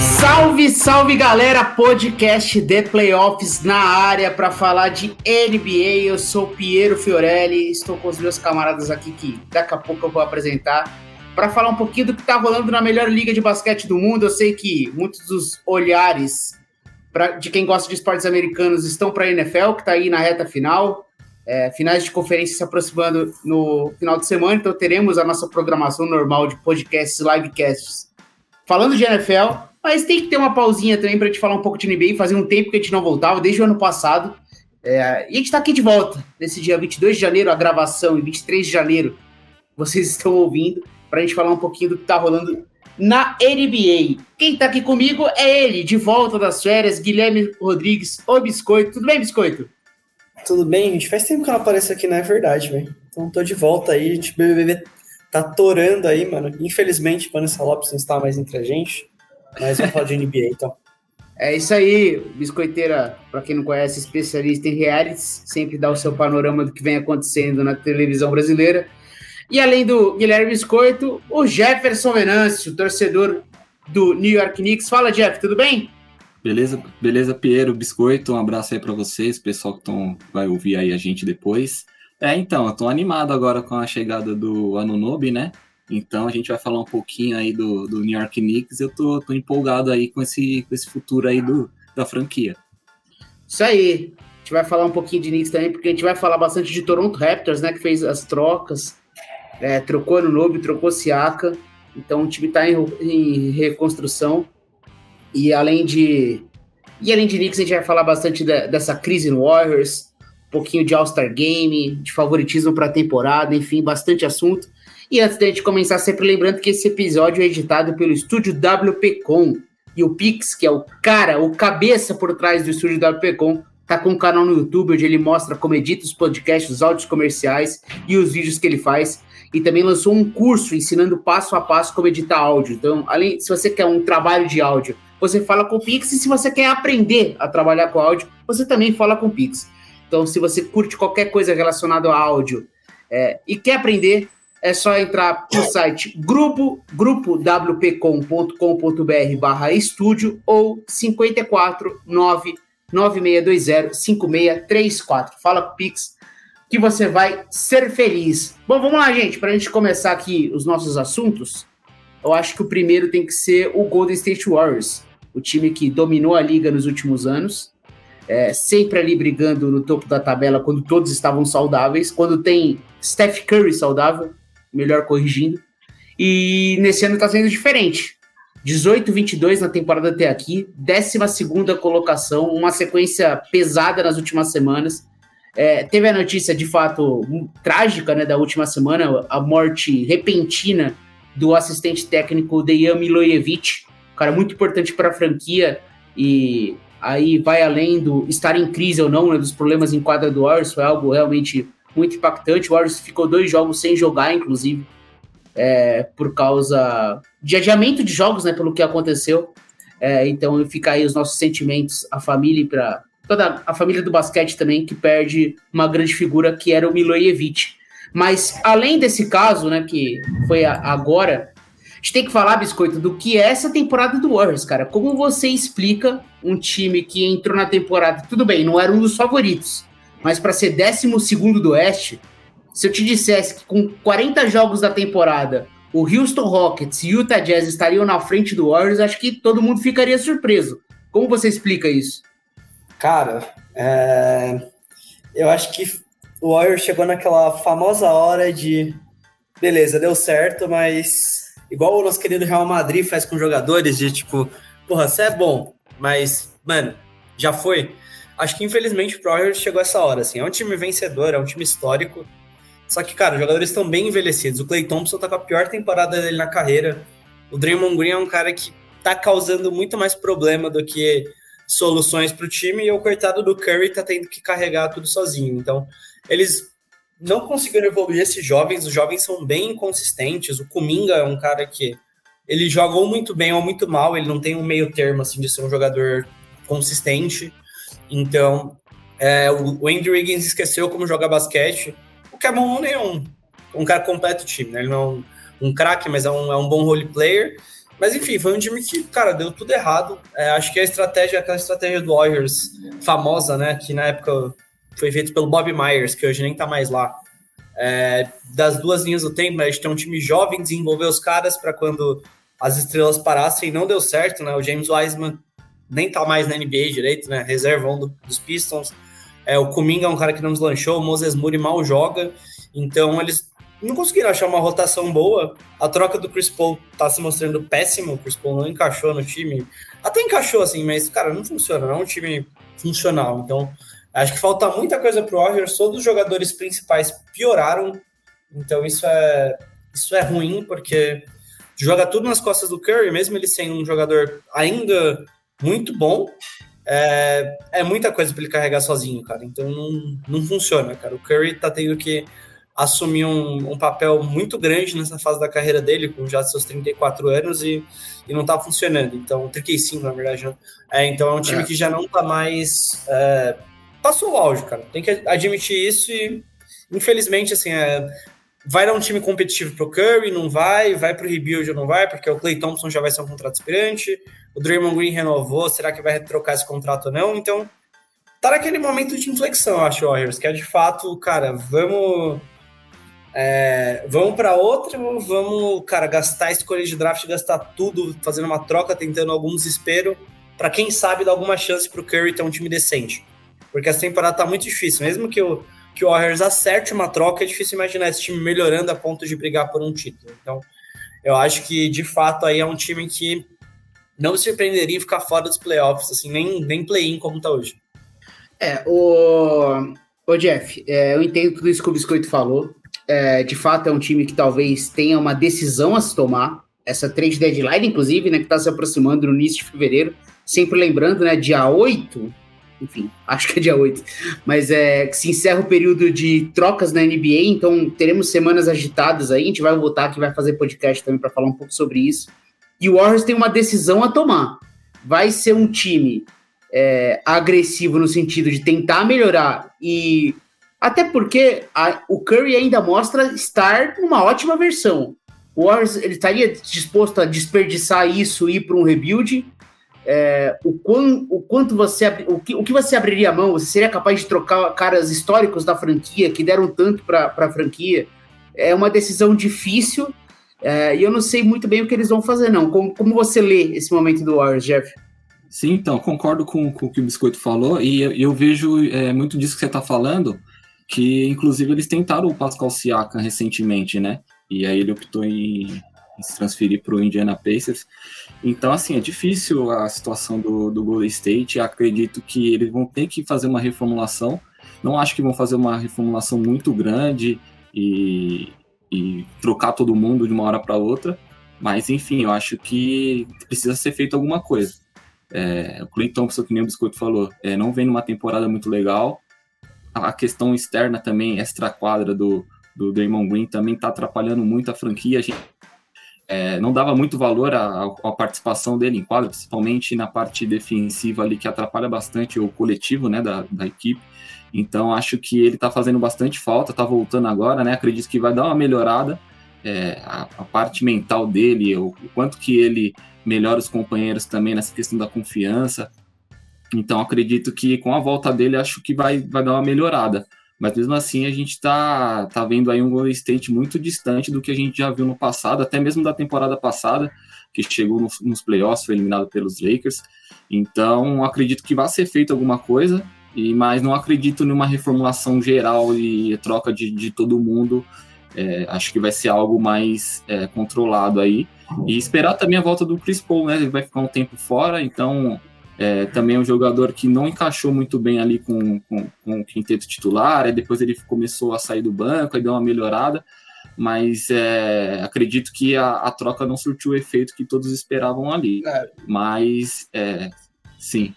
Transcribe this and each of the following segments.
Salve, salve galera! Podcast The Playoffs na área para falar de NBA. Eu sou Piero Fiorelli, estou com os meus camaradas aqui que daqui a pouco eu vou apresentar para falar um pouquinho do que está rolando na melhor liga de basquete do mundo. Eu sei que muitos dos olhares pra, de quem gosta de esportes americanos estão para a NFL, que está aí na reta final. É, finais de conferência se aproximando no final de semana, então teremos a nossa programação normal de podcasts livecasts falando de NFL, mas tem que ter uma pausinha também para gente falar um pouco de NBA. Fazia um tempo que a gente não voltava, desde o ano passado. É, e a gente está aqui de volta, nesse dia 22 de janeiro, a gravação, e 23 de janeiro, vocês estão ouvindo, para a gente falar um pouquinho do que está rolando na NBA. Quem está aqui comigo é ele, de volta das férias, Guilherme Rodrigues, o Biscoito. Tudo bem, Biscoito? Tudo bem, gente. Faz tempo que eu não apareço aqui, não é verdade, velho. Então tô de volta aí, gente BBB tá torando aí, mano. Infelizmente, Vanessa Lopes não está mais entre a gente, mas vamos falar de NBA, então. É isso aí, Biscoiteira, para quem não conhece, especialista em realities, sempre dá o seu panorama do que vem acontecendo na televisão brasileira. E além do Guilherme Biscoito, o Jefferson Venâncio, torcedor do New York Knicks. Fala, Jeff, tudo bem? Beleza, beleza, Piero, Biscoito, um abraço aí para vocês, pessoal que tão, vai ouvir aí a gente depois. É, então, eu tô animado agora com a chegada do Anunobi, né? Então a gente vai falar um pouquinho aí do, do New York Knicks. Eu tô, tô empolgado aí com esse, com esse futuro aí do, da franquia. Isso aí. A gente vai falar um pouquinho de Knicks também, porque a gente vai falar bastante de Toronto Raptors, né? Que fez as trocas. É, trocou Anunobi, trocou Siaka. Então o time tá em, em reconstrução. E além de. E além de Knicks, a gente vai falar bastante dessa crise no Warriors um pouquinho de All-Star Game, de favoritismo para a temporada, enfim, bastante assunto. E antes da gente começar, sempre lembrando que esse episódio é editado pelo estúdio WPcom. E o Pix, que é o cara, o cabeça por trás do estúdio WPcom, tá com um canal no YouTube onde ele mostra como edita os podcasts, os áudios comerciais e os vídeos que ele faz. E também lançou um curso ensinando passo a passo como editar áudio. Então, além, se você quer um trabalho de áudio, você fala com o Pix. E se você quer aprender a trabalhar com áudio, você também fala com o Pix. Então, se você curte qualquer coisa relacionada ao áudio é, e quer aprender, é só entrar no site grupo, grupowpcom.com.br barra estúdio ou 549 9620 5634. Fala Pix que você vai ser feliz. Bom, vamos lá, gente, para a gente começar aqui os nossos assuntos. Eu acho que o primeiro tem que ser o Golden State Warriors, o time que dominou a liga nos últimos anos é, sempre ali brigando no topo da tabela quando todos estavam saudáveis. Quando tem Steph Curry saudável, melhor corrigindo. E nesse ano está sendo diferente. 18-22 na temporada até aqui, 12 colocação, uma sequência pesada nas últimas semanas. É, teve a notícia de fato trágica né, da última semana, a morte repentina do assistente técnico Dejan Milojevic, cara muito importante para a franquia e aí vai além do estar em crise ou não, né, dos problemas em quadra do Warriors, foi algo realmente muito impactante. O Warriors ficou dois jogos sem jogar, inclusive, é, por causa de adiamento de jogos, né, pelo que aconteceu. É, então fica aí os nossos sentimentos, a família para toda a família do basquete também que perde uma grande figura que era o Milojevic. Mas além desse caso, né, que foi agora, gente tem que falar, Biscoito, do que é essa temporada do Warriors, cara. Como você explica um time que entrou na temporada, tudo bem, não era um dos favoritos, mas para ser 12 do Oeste, se eu te dissesse que com 40 jogos da temporada, o Houston Rockets e Utah Jazz estariam na frente do Warriors, acho que todo mundo ficaria surpreso. Como você explica isso? Cara, é... eu acho que o Warriors chegou naquela famosa hora de beleza, deu certo, mas igual o nosso querido Real Madrid faz com jogadores, de tipo, porra, você é bom, mas, mano, já foi. Acho que infelizmente o Warriors chegou essa hora, assim. É um time vencedor, é um time histórico. Só que, cara, os jogadores estão bem envelhecidos. O Clay Thompson tá com a pior temporada dele na carreira. O Draymond Green é um cara que tá causando muito mais problema do que soluções para o time. E o coitado do Curry tá tendo que carregar tudo sozinho. Então, eles não conseguiram evoluir esses jovens. Os jovens são bem inconsistentes. O Kuminga é um cara que ele joga ou muito bem ou muito mal. Ele não tem um meio termo assim de ser um jogador consistente. Então, é, o, Andrew Wiggins esqueceu como jogar basquete. O que é bom é um, cara completo time, né? Ele não é um, um craque, mas é um, é um bom role player. Mas enfim, foi um time que, cara, deu tudo errado. É, acho que a estratégia, aquela estratégia do Warriors famosa, né? Que na época foi feito pelo Bob Myers, que hoje nem tá mais lá. É, das duas linhas do tempo, né, a gente tem um time jovem, desenvolver os caras para quando as estrelas parassem, não deu certo, né? O James Wiseman nem tá mais na NBA direito, né? Reservão do, dos Pistons. É, o Kuminga é um cara que não deslanchou, o Moses Moody mal joga, então eles não conseguiram achar uma rotação boa. A troca do Chris Paul tá se mostrando péssimo, o Chris Paul não encaixou no time. Até encaixou, assim, mas, cara, não funciona, não é um time funcional. Então, acho que falta muita coisa pro Warriors, todos os jogadores principais pioraram, então isso é, isso é ruim, porque joga tudo nas costas do Curry, mesmo ele sendo um jogador ainda muito bom, é, é muita coisa para ele carregar sozinho, cara. Então não, não funciona, cara. O Curry tá tendo que assumir um, um, papel muito grande nessa fase da carreira dele, com já seus 34 anos, e, e não tá funcionando. Então, 35, na verdade. Né? É, então é um time é. que já não tá mais. É, passou o auge, cara. Tem que admitir isso e, infelizmente, assim, é, vai dar um time competitivo pro Curry, não vai, vai pro rebuild ou não vai, porque o Clay Thompson já vai ser um contrato aspirante, o Draymond Green renovou, será que vai trocar esse contrato ou não? Então, tá naquele momento de inflexão, acho, Warriors, que é de fato, cara, vamos é, vamos para outra, vamos, cara, gastar escolha de draft, gastar tudo, fazendo uma troca, tentando algum desespero, para quem sabe dar alguma chance pro Curry ter um time decente. Porque essa temporada tá muito difícil, mesmo que o que o Warriors acerte uma troca, é difícil imaginar esse time melhorando a ponto de brigar por um título. Então, eu acho que, de fato, aí é um time que não me surpreenderia ficar fora dos playoffs, assim, nem, nem play-in como tá hoje. É, o, o Jeff, é, eu entendo tudo isso que o Biscoito falou. É, de fato, é um time que talvez tenha uma decisão a se tomar. Essa trade deadline, inclusive, né, que está se aproximando no início de fevereiro. Sempre lembrando, né, dia 8 enfim, acho que é dia 8, mas é que se encerra o período de trocas na NBA, então teremos semanas agitadas aí, a gente vai voltar aqui, vai fazer podcast também para falar um pouco sobre isso. E o Warriors tem uma decisão a tomar. Vai ser um time é, agressivo no sentido de tentar melhorar e até porque a, o Curry ainda mostra estar numa ótima versão. O Warriors ele estaria disposto a desperdiçar isso e ir para um rebuild é, o, quão, o quanto você o que, o que você abriria a mão? Você seria capaz de trocar caras históricos da franquia que deram tanto para a franquia? É uma decisão difícil é, e eu não sei muito bem o que eles vão fazer, não. Como, como você lê esse momento do Warriors, Jeff? Sim, então, concordo com, com o que o Biscoito falou e eu, eu vejo é, muito disso que você está falando, que inclusive eles tentaram o Pascal Siakam recentemente, né? E aí ele optou em, se transferir para o Indiana Pacers. Então, assim, é difícil a situação do, do Golden State. Acredito que eles vão ter que fazer uma reformulação. Não acho que vão fazer uma reformulação muito grande e, e trocar todo mundo de uma hora para outra. Mas, enfim, eu acho que precisa ser feito alguma coisa. É, o Clay Thompson, que nem o Biscoito falou, é, não vem numa temporada muito legal. A questão externa também, extra-quadra do, do Draymond Green, também está atrapalhando muito a franquia. A gente é, não dava muito valor à, participação dele em quadro, principalmente na parte defensiva ali, que atrapalha bastante o coletivo né, da, da equipe. Então, acho que ele está fazendo bastante falta, está voltando agora, né? Acredito que vai dar uma melhorada. É, a, a, parte mental dele, o, o, quanto que ele melhora os companheiros também nessa questão da confiança. Então, acredito que com a volta dele, acho que vai, vai dar uma melhorada. Mas mesmo assim a gente está tá vendo aí um Golden State muito distante do que a gente já viu no passado, até mesmo da temporada passada, que chegou nos, nos playoffs, foi eliminado pelos Lakers. Então acredito que vai ser feito alguma coisa, e mas não acredito numa reformulação geral e troca de, de todo mundo. É, acho que vai ser algo mais é, controlado aí. E esperar também a volta do Chris Paul, né? Ele vai ficar um tempo fora, então é, também é um jogador que não encaixou muito bem ali com, com, com, o quinteto titular, depois ele começou a sair do banco, aí deu uma melhorada, mas é, acredito que a, a, troca não surtiu o efeito que todos esperavam ali. É. Mas, é, sim.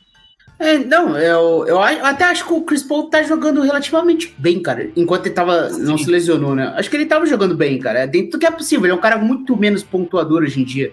É, não, eu, eu, até acho que o Chris Paul tá jogando relativamente bem, cara. Enquanto ele tava. Sim. não se lesionou, né? Acho que ele tava jogando bem, cara. É dentro do que é possível. Ele é um cara muito menos pontuador hoje em dia.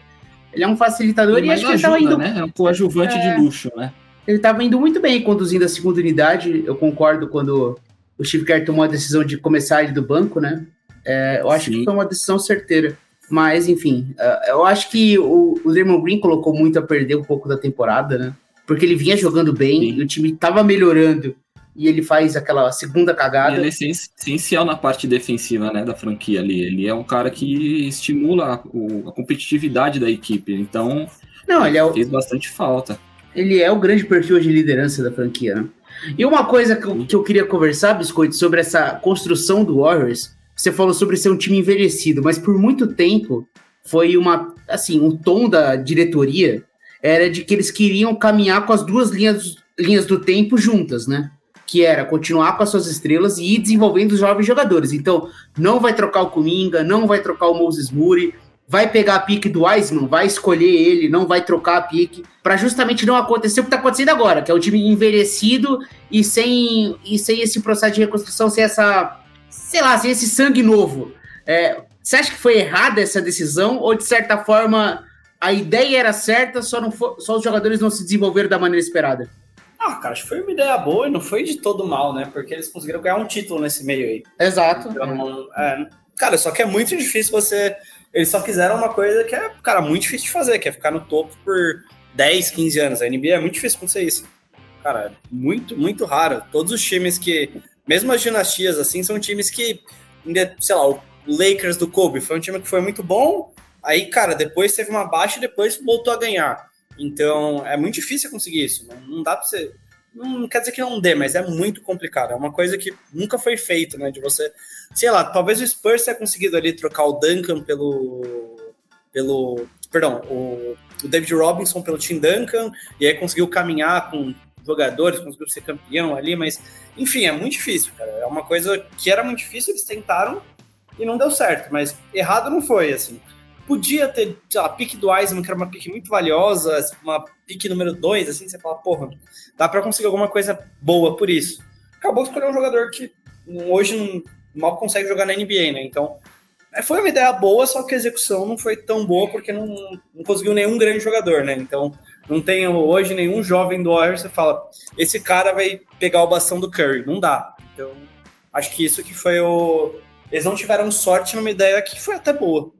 Ele é um facilitador e, e acho que ele tava indo. Né? É um coadjuvante é... de luxo, né? Ele tava indo muito bem conduzindo a segunda unidade. Eu concordo quando o Steve Kerr tomou a decisão de começar ele do banco, né? É, eu acho Sim. que foi uma decisão certeira. Mas, enfim, uh, eu acho que o, o Draymond Green colocou muito a perder um pouco da temporada, né? Porque ele vinha jogando bem, Sim. o time tava melhorando e ele faz aquela segunda cagada. Ele é essencial na parte defensiva, né, da franquia ali. Ele é um cara que estimula a, a competitividade da equipe. Então, Não, ele é o... fez bastante falta. Ele é o grande perfil de liderança da franquia, né? E uma coisa que eu, que eu queria conversar, Biscoito, sobre essa construção do Warriors, você falou sobre ser um time envelhecido, mas por muito tempo foi uma, assim, um tom da diretoria era de que eles queriam caminhar com as duas linhas, linhas do tempo juntas, né? Que era continuar com as suas estrelas e ir desenvolvendo os jovens jogadores. Então, não vai trocar o Kuminga, não vai trocar o Moses Moody, vai pegar a pique do Wiseman, vai escolher ele, não vai trocar a pique, para justamente não acontecer o que está acontecendo agora, que é o time envelhecido e sem, e sem esse processo de reconstrução, sem essa sei lá, assim, esse sangue novo. É, você acha que foi errada essa decisão ou de certa forma a ideia era certa, só, não for, só os jogadores não se desenvolveram da maneira esperada? Ah, cara, acho que foi uma ideia boa e não foi de todo mal, né? Porque eles conseguiram ganhar um título nesse meio aí. Exato. Então, é, cara, só que é muito difícil você. Eles só fizeram uma coisa que é, cara, muito difícil de fazer, que é ficar no topo por 10, 15 anos. A NBA é muito difícil acontecer isso. Cara, muito, muito raro. Todos os times que mesmo as dinastias, assim, são times que, sei lá, o Lakers do Kobe foi um time que foi muito bom, aí, cara, depois teve uma baixa e depois voltou a ganhar. Então, é muito difícil conseguir isso. Não, não dá pra você. Não quer dizer que não dê, mas é muito complicado. É uma coisa que nunca foi feita, né? De você. Sei lá, talvez o Spurs tenha conseguido ali trocar o Duncan pelo. pelo. Perdão, o, o David Robinson pelo Tim Duncan, e aí conseguiu caminhar com jogadores, conseguiu ser campeão ali, mas enfim, é muito difícil, cara. É uma coisa que era muito difícil, eles tentaram e não deu certo, mas errado não foi, assim. Podia ter, sei lá, pique do Wiseman, que era uma pique muito valiosa, uma pique número 2, assim, você fala, porra, dá para conseguir alguma coisa boa por isso. Acabou escolhendo um jogador que hoje não, mal consegue jogar na NBA, né? Então, é, foi uma ideia boa, só que a execução não foi tão boa porque não, não conseguiu nenhum grande jogador, né? Então, não tem hoje nenhum jovem do Warriors que fala, esse cara vai pegar o bastão do Curry. Não dá. Então, acho que isso que foi o. Eles não tiveram sorte numa ideia que foi até boa.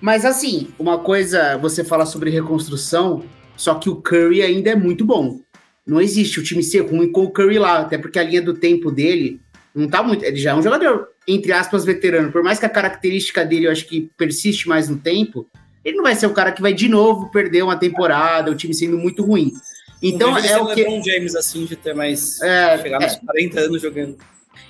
Mas assim, uma coisa, você fala sobre reconstrução, só que o Curry ainda é muito bom. Não existe o time ser ruim com o Curry lá, até porque a linha do tempo dele não tá muito. Ele já é um jogador, entre aspas, veterano. Por mais que a característica dele eu acho que persiste mais no tempo, ele não vai ser o cara que vai de novo perder uma temporada, o time sendo muito ruim. Então é o que LeBron James assim de ter mais é, chegar nos é. 40 anos jogando.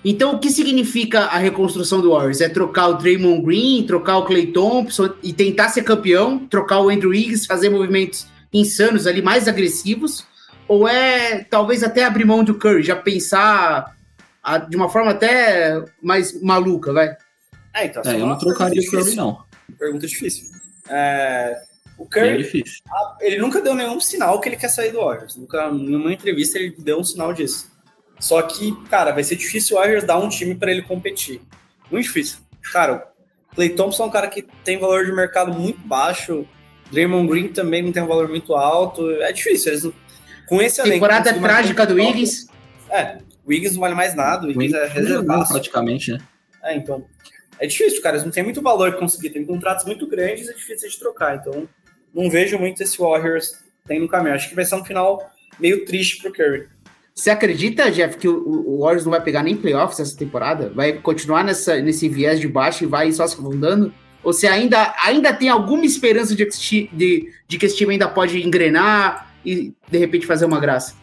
Então o que significa a reconstrução do Warriors? É trocar o Draymond Green, trocar o Clay Thompson e tentar ser campeão, trocar o Andrew Wiggins, fazer movimentos insanos ali mais agressivos, ou é talvez até abrir mão do Curry, já pensar a, de uma forma até mais maluca, vai? É, então, é, eu não trocaria o Curry não. Pergunta difícil. É, o Curry, ele nunca deu nenhum sinal que ele quer sair do Warriors. Nunca, numa entrevista, ele deu um sinal disso. Só que, cara, vai ser difícil o Warriors dar um time para ele competir. Muito difícil. Cara, o Clay Thompson é um cara que tem valor de mercado muito baixo. Draymond Green também não tem um valor muito alto. É difícil. Eles, com esse elenco. Temporada trágica do Wiggins. É, o Wiggins não vale mais nada. O Wiggins é reservado. Praticamente, né? É, então. É difícil, cara. Eles não tem muito valor que conseguir. Tem contratos muito grandes e é difícil de trocar. Então, não vejo muito esse Warriors tem no caminho. Acho que vai ser um final meio triste pro Curry. Você acredita, Jeff, que o, o Warriors não vai pegar nem playoffs essa temporada? Vai continuar nessa, nesse viés de baixo e vai só se afundando? Ou você ainda, ainda tem alguma esperança de, de, de que esse time ainda pode engrenar e de repente fazer uma graça?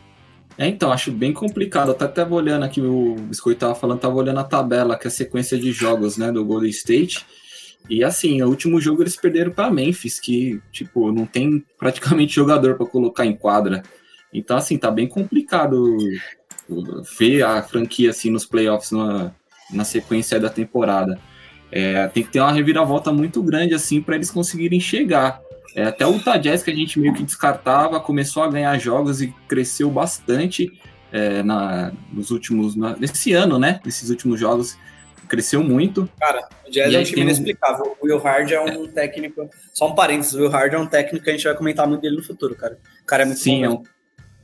É, então, acho bem complicado. Eu até olhando aqui, o Biscoito tava falando, tava olhando a tabela, que é a sequência de jogos, né, do Golden State. E assim, o último jogo eles perderam para Memphis, que, tipo, não tem praticamente jogador para colocar em quadra. Então, assim, tá bem complicado ver a franquia assim nos playoffs na, na sequência da temporada. É, tem que ter uma reviravolta muito grande assim para eles conseguirem chegar. É, até o Utah Jazz, que a gente meio que descartava, começou a ganhar jogos e cresceu bastante é, na, nos últimos. Na, nesse ano, né? Nesses últimos jogos, cresceu muito. Cara, o Jazz e é um time inexplicável. O Will Hard é um é. técnico. Só um parênteses, o Will Hard é um técnico que a gente vai comentar muito dele no futuro, cara. O cara é muito Sim, bom. é um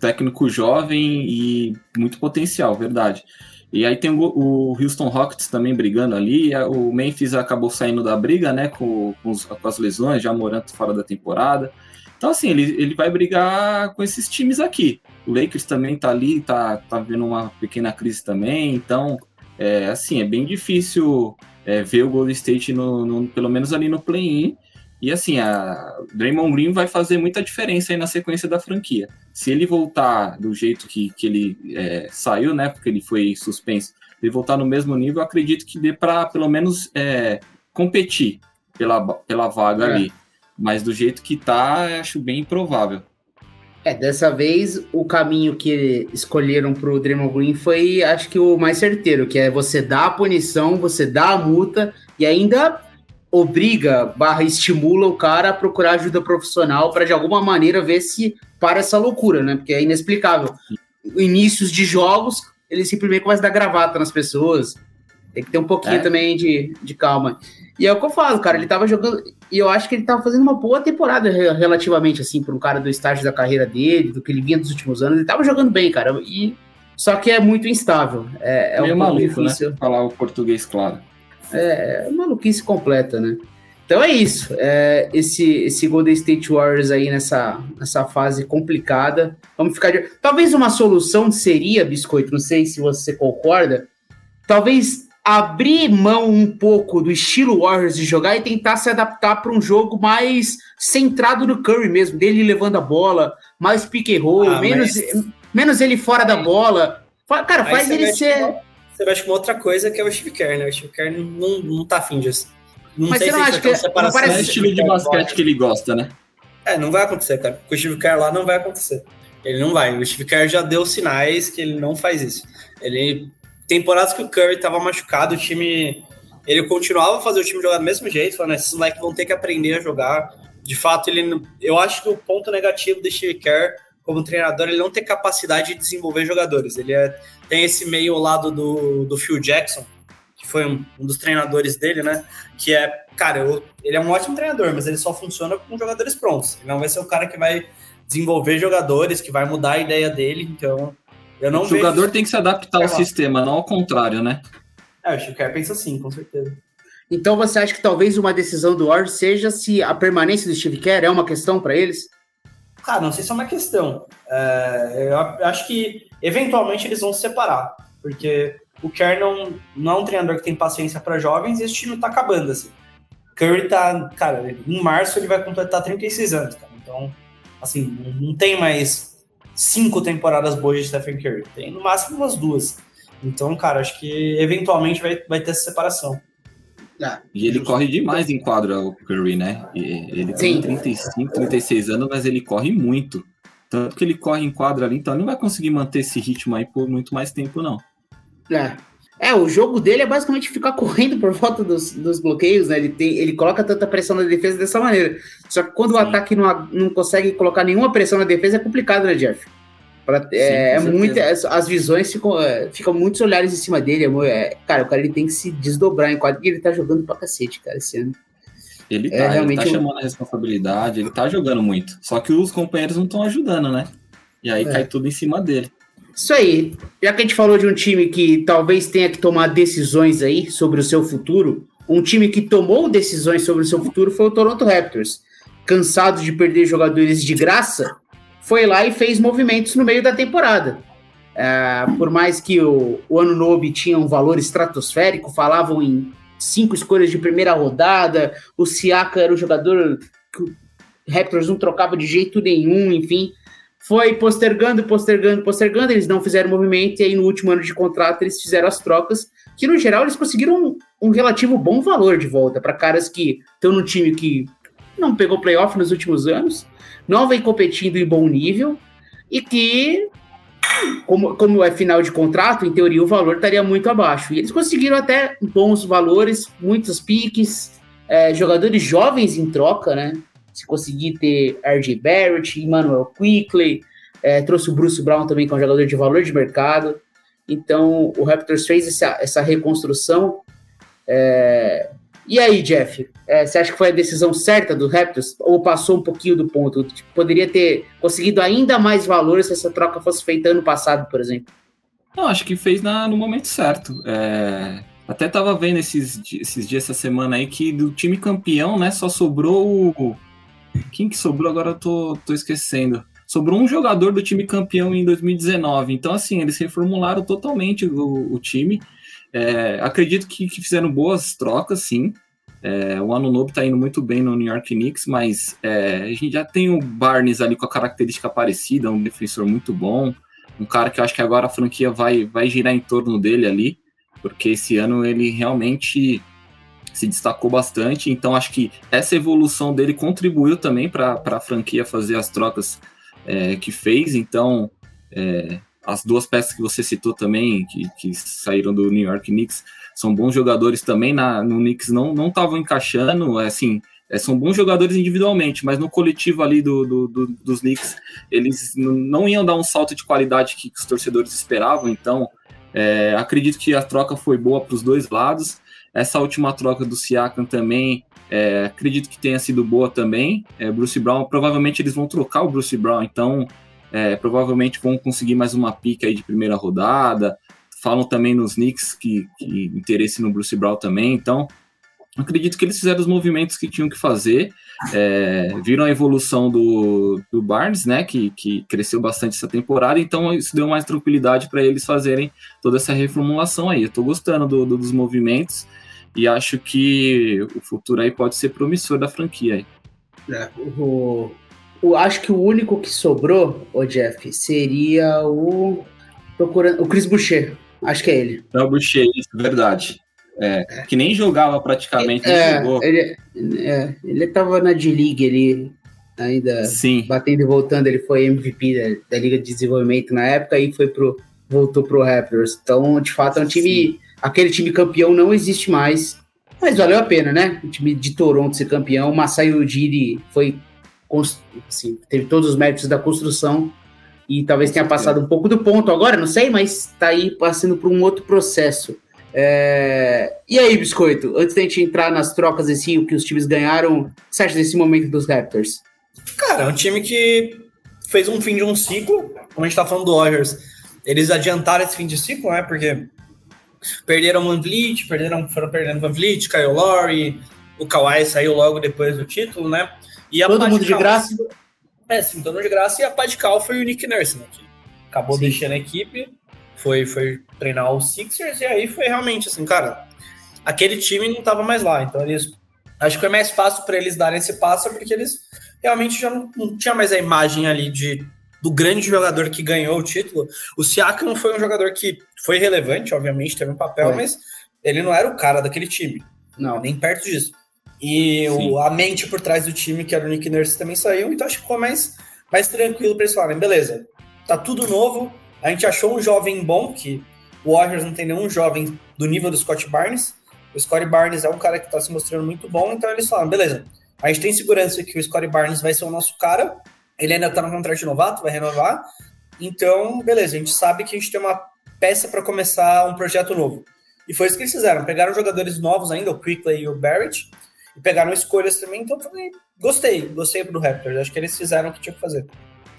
técnico jovem e muito potencial, verdade. E aí tem o, Houston Rockets também brigando ali. O Memphis acabou saindo da briga, né? Com, com, os, com as lesões, já morando fora da temporada. Então, assim, ele, ele vai brigar com esses times aqui. O Lakers também tá ali, tá, tá vendo uma pequena crise também. Então, é, assim, é bem difícil é, ver o Golden State, no, no, pelo menos ali no play-in. E assim, a Draymond Green vai fazer muita diferença aí na sequência da franquia. Se ele voltar do jeito que, que ele é, saiu, né? Porque ele foi suspenso, ele voltar no mesmo nível, acredito que dê para pelo menos é, competir pela, pela vaga é. ali. Mas do jeito que tá, acho bem improvável. É, dessa vez o caminho que escolheram para o Draymond Green foi, acho que o mais certeiro, que é você dar a punição, você dá a multa e ainda obriga, barra estimula o cara a procurar ajuda profissional para de alguma maneira ver se para essa loucura, né? Porque é inexplicável. Inícios de jogos, ele simplesmente começa a dar gravata nas pessoas. Tem que ter um pouquinho é. também de, de calma. E é o que eu falo, cara. Ele tava jogando. E eu acho que ele tava fazendo uma boa temporada relativamente, assim, para um cara do estágio da carreira dele, do que ele vinha dos últimos anos. Ele tava jogando bem, cara. E, só que é muito instável. É, é um maluco, né? difícil. né? Falar o português claro. É, maluquice completa, né? Então é isso. É, esse, esse Golden State Warriors aí nessa, nessa fase complicada. Vamos ficar de... Talvez uma solução seria, Biscoito, não sei se você concorda. Talvez abrir mão um pouco do estilo Warriors de jogar e tentar se adaptar para um jogo mais centrado no Curry mesmo, dele levando a bola, mais pick and roll, ah, menos, mas... menos ele fora da bola. Cara, faz ele ser você mexe com outra coisa que é o Steve Kerr, né? O Steve Kerr não, não tá afim disso. Não Mas sei você não acha que não parece... é o estilo de basquete que ele gosta, né? É, não vai acontecer, cara. Com o Steve Kerr lá não vai acontecer. Ele não vai. O Steve Kerr já deu sinais que ele não faz isso. Ele temporadas que o Curry tava machucado, o time ele continuava a fazer o time jogar do mesmo jeito, falando, esses moleques vão ter que aprender a jogar. De fato, ele eu acho que o ponto negativo do Steve Kerr como treinador, ele não tem capacidade de desenvolver jogadores. Ele é, tem esse meio lado do, do Phil Jackson, que foi um, um dos treinadores dele, né? Que é, cara, eu, ele é um ótimo treinador, mas ele só funciona com jogadores prontos. Ele não vai ser o cara que vai desenvolver jogadores, que vai mudar a ideia dele. Então, eu não O jogador vejo... tem que se adaptar ao sistema, não ao contrário, né? É, o Chicago pensa assim, com certeza. Então você acha que talvez uma decisão do Warriors seja se a permanência do Steve Kerr é uma questão para eles? Cara, não sei se é uma questão. É, eu acho que eventualmente eles vão se separar, porque o Kerr não, não é um treinador que tem paciência para jovens e esse time tá acabando, assim. Curry tá, cara, em março ele vai completar 36 anos, cara. Então, assim, não tem mais cinco temporadas boas de Stephen Curry. Tem no máximo umas duas. Então, cara, acho que eventualmente vai, vai ter essa separação. É, e ele justo. corre demais em quadra, o Curry, né? Ele tem 35, 36 anos, mas ele corre muito. Tanto que ele corre em quadra ali, então ele não vai conseguir manter esse ritmo aí por muito mais tempo, não. É. É, o jogo dele é basicamente ficar correndo por volta dos, dos bloqueios, né? Ele, tem, ele coloca tanta pressão na defesa dessa maneira. Só que quando Sim. o ataque não, não consegue colocar nenhuma pressão na defesa, é complicado, né, Jeff? Pra, Sim, é, é muito, as visões ficam, é, ficam muitos olhares em cima dele. É, é, cara, o cara ele tem que se desdobrar em quadro e ele tá jogando pra cacete, cara, esse ano. Ele é, tá, ele tá chamando a responsabilidade, ele tá jogando muito. Só que os companheiros não estão ajudando, né? E aí cai tudo em cima dele. Isso aí. Já que a gente falou de um time que talvez tenha que tomar decisões aí sobre o seu futuro, um time que tomou decisões sobre o seu futuro foi o Toronto Raptors. Cansado de perder jogadores de graça, foi lá e fez movimentos no meio da temporada. É, por mais que o, o Ano Nobe tinha um valor estratosférico, falavam em cinco escolhas de primeira rodada, o Siaka era o jogador que o Raptors não trocava de jeito nenhum, enfim. Foi postergando, postergando, postergando, eles não fizeram movimento, e aí no último ano de contrato eles fizeram as trocas, que no geral eles conseguiram um, um relativo bom valor de volta para caras que estão no time que não pegou playoff nos últimos anos, não vem competindo em bom nível e que, como, como é final de contrato, em teoria o valor estaria muito abaixo. E eles conseguiram até bons valores, muitos piques, é, jogadores jovens em troca, né? se conseguir ter RJ Barrett, Emmanuel Quickley, é, trouxe o Bruce Brown também, que é um jogador de valor de mercado. Então, o Raptors fez essa, essa reconstrução. É... E aí, Jeff, é, você acha que foi a decisão certa do Raptors ou passou um pouquinho do ponto? Tipo, poderia ter conseguido ainda mais valor se essa troca fosse feita ano passado, por exemplo? Não, acho que fez na, no momento certo. É, até tava vendo esses, esses dias, essa semana aí, que do time campeão, né, só sobrou o. Quem que sobrou? Agora eu tô, tô esquecendo. Sobrou um jogador do time campeão em 2019. Então, assim, eles reformularam totalmente o, o time. É, acredito que, que, fizeram boas trocas, sim. É, o Anunobi tá indo muito bem no New York Knicks, mas é, a gente já tem o Barnes ali com a característica parecida, um defensor muito bom um cara que eu acho que agora a franquia vai, vai girar em torno dele ali, porque esse ano ele realmente se destacou bastante, então acho que essa evolução dele contribuiu também para a franquia fazer as trocas é, que fez, então é, as duas peças que você citou também, que, que saíram do New York Knicks, são bons jogadores também, na, no Knicks não estavam encaixando, é, assim, é, são bons jogadores individualmente, mas no coletivo ali do, do, do, dos Knicks, eles não iam dar um salto de qualidade que, que os torcedores esperavam, então é, acredito que a troca foi boa para os dois lados. Essa última troca do Siakam também, é, acredito que tenha sido boa também. É, Bruce Brown, provavelmente eles vão trocar o Bruce Brown, então é, provavelmente vão conseguir mais uma pica aí de primeira rodada. Falam também nos Knicks que, que interesse no Bruce Brown também, então acredito que eles fizeram os movimentos que tinham que fazer, é, viram a evolução do, do Barnes, né, que, que cresceu bastante essa temporada, então isso deu mais tranquilidade para eles fazerem toda essa reformulação aí. Eu estou gostando do, do, dos movimentos e acho que o futuro aí pode ser promissor da franquia aí. É, o, o, acho que o único que sobrou, o Jeff, seria o procurando o Chris Boucher. Acho que é ele. É o Boucher, isso, verdade. É, que nem jogava praticamente, é. Ele, é, ele tava na D-League, ele ainda Sim. batendo e voltando, ele foi MVP da, da, Liga de Desenvolvimento na época e foi pro, voltou pro Raptors. Então, de fato, é um time. Sim. Aquele time campeão não existe mais. Mas valeu a pena, né? O time de Toronto ser campeão. O Masai Ujiri foi. Assim, teve todos os méritos da construção e talvez tenha passado um pouco do ponto agora, não sei, mas tá aí passando por um outro processo. É... E aí, Biscoito, antes da gente entrar nas trocas assim, o que os times ganharam, o que você acha desse momento dos Raptors? Cara, é um time que fez um fim de um ciclo, como a gente tá falando do Warriors, eles adiantaram esse fim de ciclo, né? Porque perderam o Van Vliet, perderam, foram perdendo Van Vliet, Kyle Lowry, o Kawhi saiu logo depois do título, né? E a todo mundo de graça? É, sim, todo mundo de graça. E a Padical foi o Nick Nurse, né? Que acabou sim. deixando a equipe foi, foi treinar o Sixers e aí foi realmente assim, cara, aquele time não tava mais lá, então eles acho que foi mais fácil para eles darem esse passo porque eles realmente já não, não tinha mais a imagem ali de do grande jogador que ganhou o título. O Siakam foi um jogador que foi relevante, obviamente, teve um papel, foi. mas ele não era o cara daquele time. Não, nem perto disso. E o, a mente por trás do time, que era o Nick Nurse, também saiu, então acho que ficou mais, mais tranquilo para eles falarem, beleza, tá tudo novo, a gente achou um jovem bom, que o Warriors não tem nenhum jovem do nível do Scott Barnes. O Scott Barnes é um cara que está se mostrando muito bom, então eles falaram, beleza, a gente tem segurança que o Scott Barnes vai ser o nosso cara, ele ainda está no contrato de novato, vai renovar, então, beleza, a gente sabe que a gente tem uma peça para começar um projeto novo. E foi isso que eles fizeram, pegaram jogadores novos ainda, o Quickley e o Barrett, e pegaram escolhas também, então eu falei, gostei, gostei do Raptors, acho que eles fizeram o que tinha que fazer.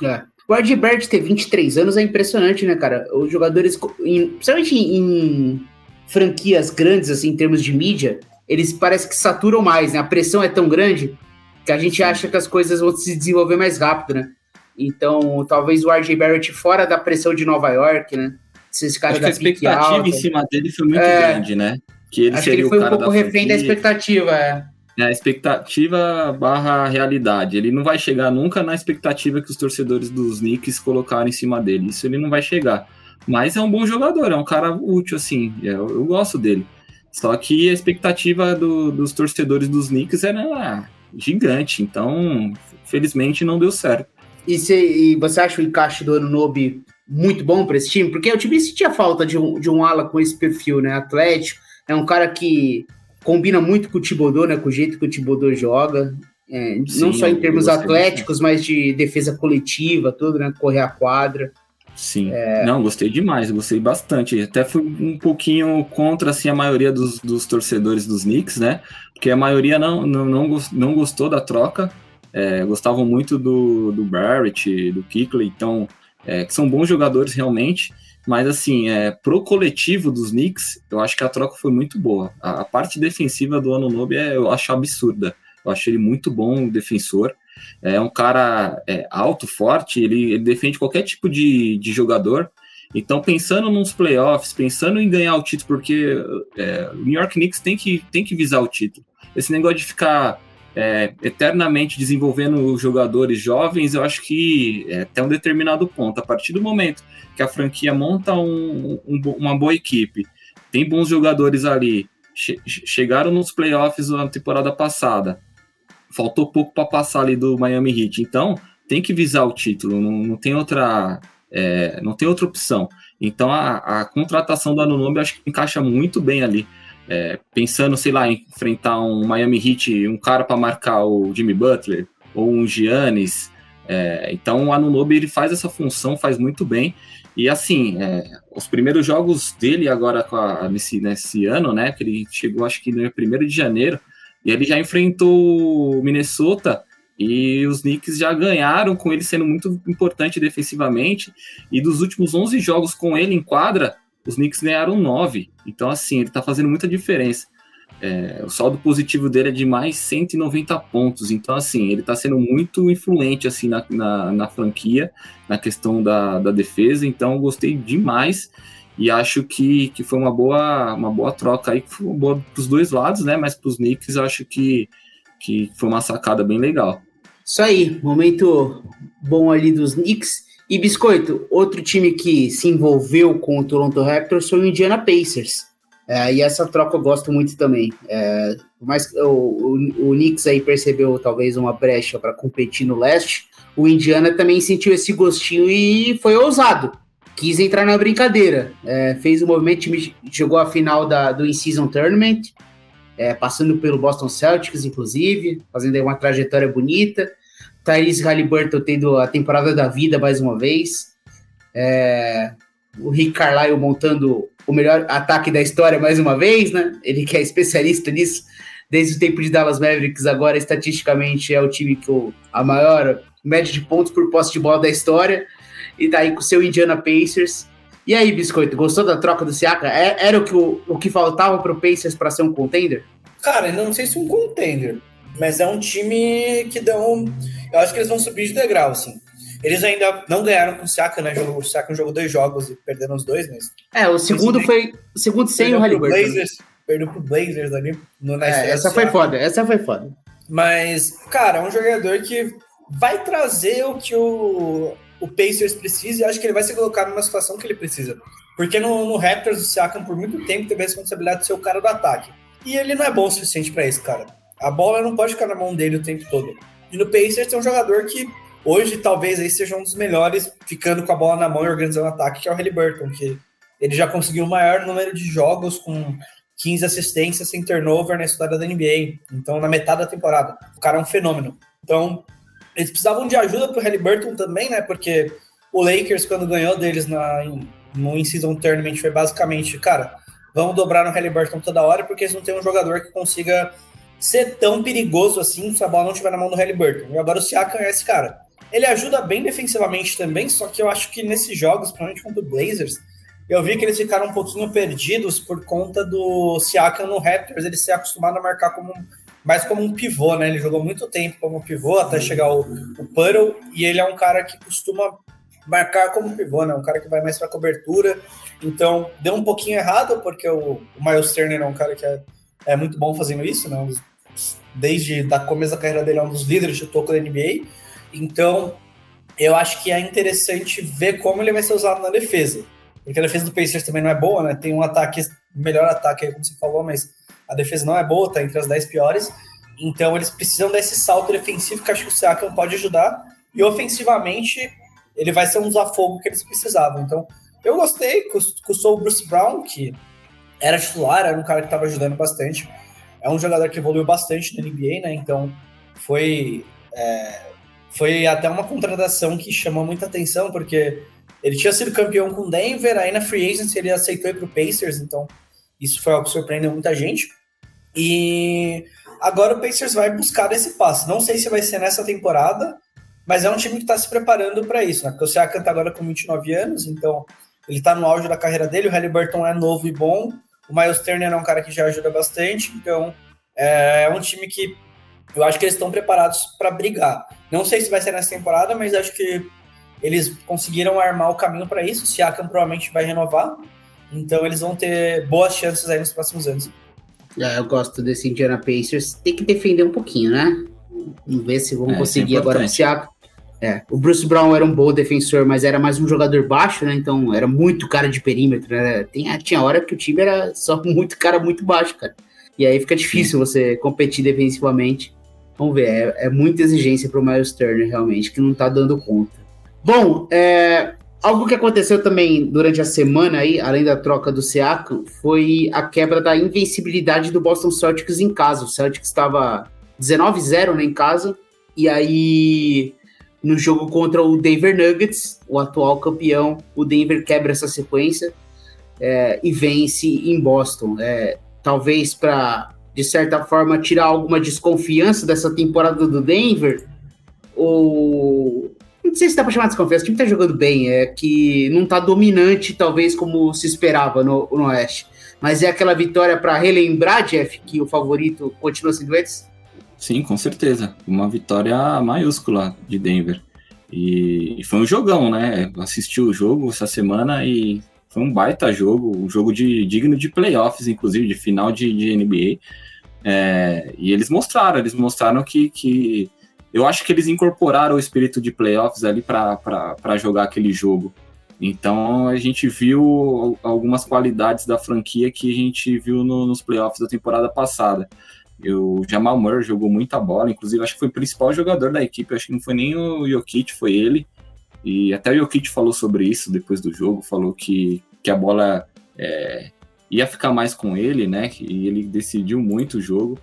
É. O Ardbert ter 23 anos é impressionante, né, cara? Os jogadores, em, principalmente em, franquias grandes, assim, em termos de mídia, eles parecem que saturam mais, né? A pressão é tão grande que a gente acha que as coisas vão se desenvolver mais rápido, né? Então, talvez o RJ Barrett fora da pressão de Nova York, né? Esses caras Acho que a expectativa alta. em cima dele foi muito é, grande, né? Que ele Acho seria que ele foi um pouco refém da expectativa, é. É a expectativa barra realidade. Ele não vai chegar nunca na expectativa que os torcedores dos Knicks colocaram em cima dele. Isso ele não vai chegar. Mas é um bom jogador, é um cara útil, assim. Eu, eu gosto dele. Só que a expectativa do, dos torcedores dos Knicks era gigante. Então, felizmente, não deu certo. E, e você acha o encaixe do Anunobi muito bom para esse time? Porque o time sentia falta de um, de um ala com esse perfil, né? Atlético. É um cara que combina muito com o Thibodeau, né? Com o jeito que o Thibodeau joga. É, não só em termos atléticos, mas de defesa coletiva, tudo, né? Correr a quadra. Sim. É... Não, gostei demais, gostei bastante. Até fui um pouquinho contra assim, a maioria dos, dos torcedores dos Knicks, né? Porque a maioria não, não, não, não gostou da troca. É, gostavam muito do, do Barrett, do Kickley, então, é, que são bons jogadores realmente. Mas assim, é, pro coletivo dos Knicks, eu acho que a troca foi muito boa. A, a parte defensiva do Anunobi é, eu acho absurda. Eu acho ele muito bom defensor. É um cara é, alto, forte, ele, ele, defende qualquer tipo de, de jogador. Então, pensando nos playoffs, pensando em ganhar o título, porque é, o New York Knicks tem que, tem que visar o título. Esse negócio de ficar é, eternamente desenvolvendo jogadores jovens, eu acho que é, até um determinado ponto. A partir do momento que a franquia monta um, um, uma boa equipe, tem bons jogadores ali, che chegaram nos playoffs na temporada passada, faltou pouco para passar ali do Miami Heat. Então, tem que visar o título, não, não tem outra é, não tem outra opção. Então, a, a contratação do Anunobi acho que encaixa muito bem ali. É, pensando, sei lá, em enfrentar um Miami Heat, um cara para marcar o Jimmy Butler ou um Giannis. É, então, o Anunobi ele faz essa função, faz muito bem. E assim, é, os primeiros jogos dele agora a, nesse, nesse ano, né? Que ele chegou, acho que no 1 de janeiro, e ele já enfrentou o Minnesota e os Knicks já ganharam com ele sendo muito importante defensivamente. E dos últimos 11 jogos com ele em quadra, os Knicks ganharam 9. Então, assim, ele tá fazendo muita diferença. É, o saldo positivo dele é de mais 190 pontos. Então, assim, ele está sendo muito influente assim na, na, na, franquia, na questão da, da defesa. Então, gostei demais e acho que, que foi uma boa, uma boa troca aí, foi boa para os dois lados, né? Mas para os Knicks, acho que, que foi uma sacada bem legal. Isso aí, momento bom ali dos Knicks. E Biscoito, outro time que se envolveu com o Toronto Raptors foi o Indiana Pacers. É, e essa troca eu gosto muito também. É, mas o, o, o Knicks aí percebeu talvez uma brecha para competir no leste. O Indiana também sentiu esse gostinho e foi ousado quis entrar na brincadeira. É, fez o movimento, jogou a final da, do In-Season Tournament, é, passando pelo Boston Celtics, inclusive, fazendo aí uma trajetória bonita. Tyrese Halliburton tendo a temporada da vida mais uma vez. É, o Rick Carlisle montando o melhor ataque da história mais uma vez, né? Ele que é especialista nisso desde o tempo de Dallas Mavericks, agora estatisticamente é o time com a maior média de pontos por posse de bola da história e daí com o seu Indiana Pacers. E aí, Biscoito, gostou da troca do Siaka? É, era o que, o, o que faltava pro Pacers para ser um contender? Cara, não sei se um contender, mas é um time que dão. Eu acho que eles vão subir de degrau, assim. Eles ainda não ganharam com o Siaka, né? O Siaka jogou dois jogos e perderam os dois, mas. É, o segundo foi. O segundo sem o Halliburton. Blazers, perdeu pro Blazers ali. No, é, essa foi foda, essa foi foda. Mas, cara, é um jogador que vai trazer o que o, o Pacers precisa e acho que ele vai se colocar numa situação que ele precisa. Porque no, no Raptors, o Siakam por muito tempo teve a responsabilidade de ser o cara do ataque. E ele não é bom o suficiente para isso, cara. A bola não pode ficar na mão dele o tempo todo. E no Pacers tem um jogador que hoje talvez aí seja um dos melhores ficando com a bola na mão e organizando o ataque, que é o Halliburton, que ele já conseguiu o maior número de jogos com 15 assistências sem turnover na história da NBA. Então, na metade da temporada. O cara é um fenômeno. Então, eles precisavam de ajuda pro Halliburton também, né? Porque o Lakers, quando ganhou deles na, no In-Season Tournament, foi basicamente, cara, vamos dobrar no Halliburton toda hora, porque eles não têm um jogador que consiga ser tão perigoso assim se a bola não estiver na mão do Halliburton. E agora o Siakam é esse cara. Ele ajuda bem defensivamente também, só que eu acho que nesses jogos, principalmente contra o Blazers, eu vi que eles ficaram um pouquinho perdidos por conta do Siakam no Raptors, ele ser acostumado a marcar como mais como um pivô, né? Ele jogou muito tempo como pivô até chegar o, o Puddle, e ele é um cara que costuma marcar como pivô, né? Um cara que vai mais para cobertura. Então, deu um pouquinho errado, porque o, o Miles Turner é um cara que é, é muito bom fazendo isso, né? Desde da começo da carreira dele é um dos líderes de toco da NBA. Então, eu acho que é interessante ver como ele vai ser usado na defesa. Porque a defesa do Pacers também não é boa, né? Tem um ataque, melhor ataque como você falou, mas a defesa não é boa, tá entre as 10 piores. Então eles precisam desse salto defensivo que acho que o Siakam pode ajudar. E ofensivamente, ele vai ser um desafogo que eles precisavam. Então, eu gostei, custou o Bruce Brown, que era titular, era um cara que estava ajudando bastante. É um jogador que evoluiu bastante na NBA, né? Então, foi, é, foi até uma contratação que chamou muita atenção, porque ele tinha sido campeão com Denver, aí na Free Agency ele aceitou ir para o Pacers, então isso foi algo que surpreendeu muita gente. E agora o Pacers vai buscar esse passo. Não sei se vai ser nessa temporada, mas é um time que está se preparando para isso, né? Porque o Siakam está agora com 29 anos, então ele está no auge da carreira dele. O Halliburton é novo e bom. O Miles Turner é um cara que já ajuda bastante. Então é um time que eu acho que eles estão preparados para brigar. Não sei se vai ser nessa temporada, mas acho que eles conseguiram armar o caminho para isso. O Siakam provavelmente vai renovar. Então eles vão ter boas chances aí nos próximos anos. É, eu gosto desse Indiana Pacers. Tem que defender um pouquinho, né? Vamos ver se vão é, conseguir é agora o Siakam. É, o Bruce Brown era um bom defensor, mas era mais um jogador baixo, né? Então era muito cara de perímetro, né? Tinha, tinha hora que o time era só muito cara muito baixo, cara. E aí fica difícil Sim. você competir defensivamente. Vamos ver, é, é muita exigência para o Miles Turner, realmente, que não tá dando conta. Bom, é, algo que aconteceu também durante a semana aí, além da troca do Siakam, foi a quebra da invencibilidade do Boston Celtics em casa. O Celtics estava 19-0 né, em casa, e aí no jogo contra o Denver Nuggets, o atual campeão, o Denver quebra essa sequência é, e vence em Boston. É, talvez para, de certa forma, tirar alguma desconfiança dessa temporada do Denver, ou. Não sei se dá para chamar de desconfiança, o time tá jogando bem, é que não tá dominante, talvez, como se esperava no, no Oeste. Mas é aquela vitória para relembrar, Jeff, que o favorito continua sendo eles? Sim, com certeza. Uma vitória maiúscula de Denver. E, foi um jogão, né? Assisti o jogo essa semana e foi um baita jogo, um jogo de, digno de playoffs, inclusive, de final de, de NBA. É, e eles mostraram, eles mostraram que, que. Eu acho que eles incorporaram o espírito de playoffs ali para jogar aquele jogo. Então a gente viu algumas qualidades da franquia que a gente viu no, nos playoffs da temporada passada. O Jamal Murray jogou muita bola, inclusive acho que foi o principal jogador da equipe, acho que não foi nem o Jokic, foi ele. E até o Jokic falou sobre isso depois do jogo, falou que, que a bola é, ia ficar mais com ele, né? E ele decidiu muito o jogo.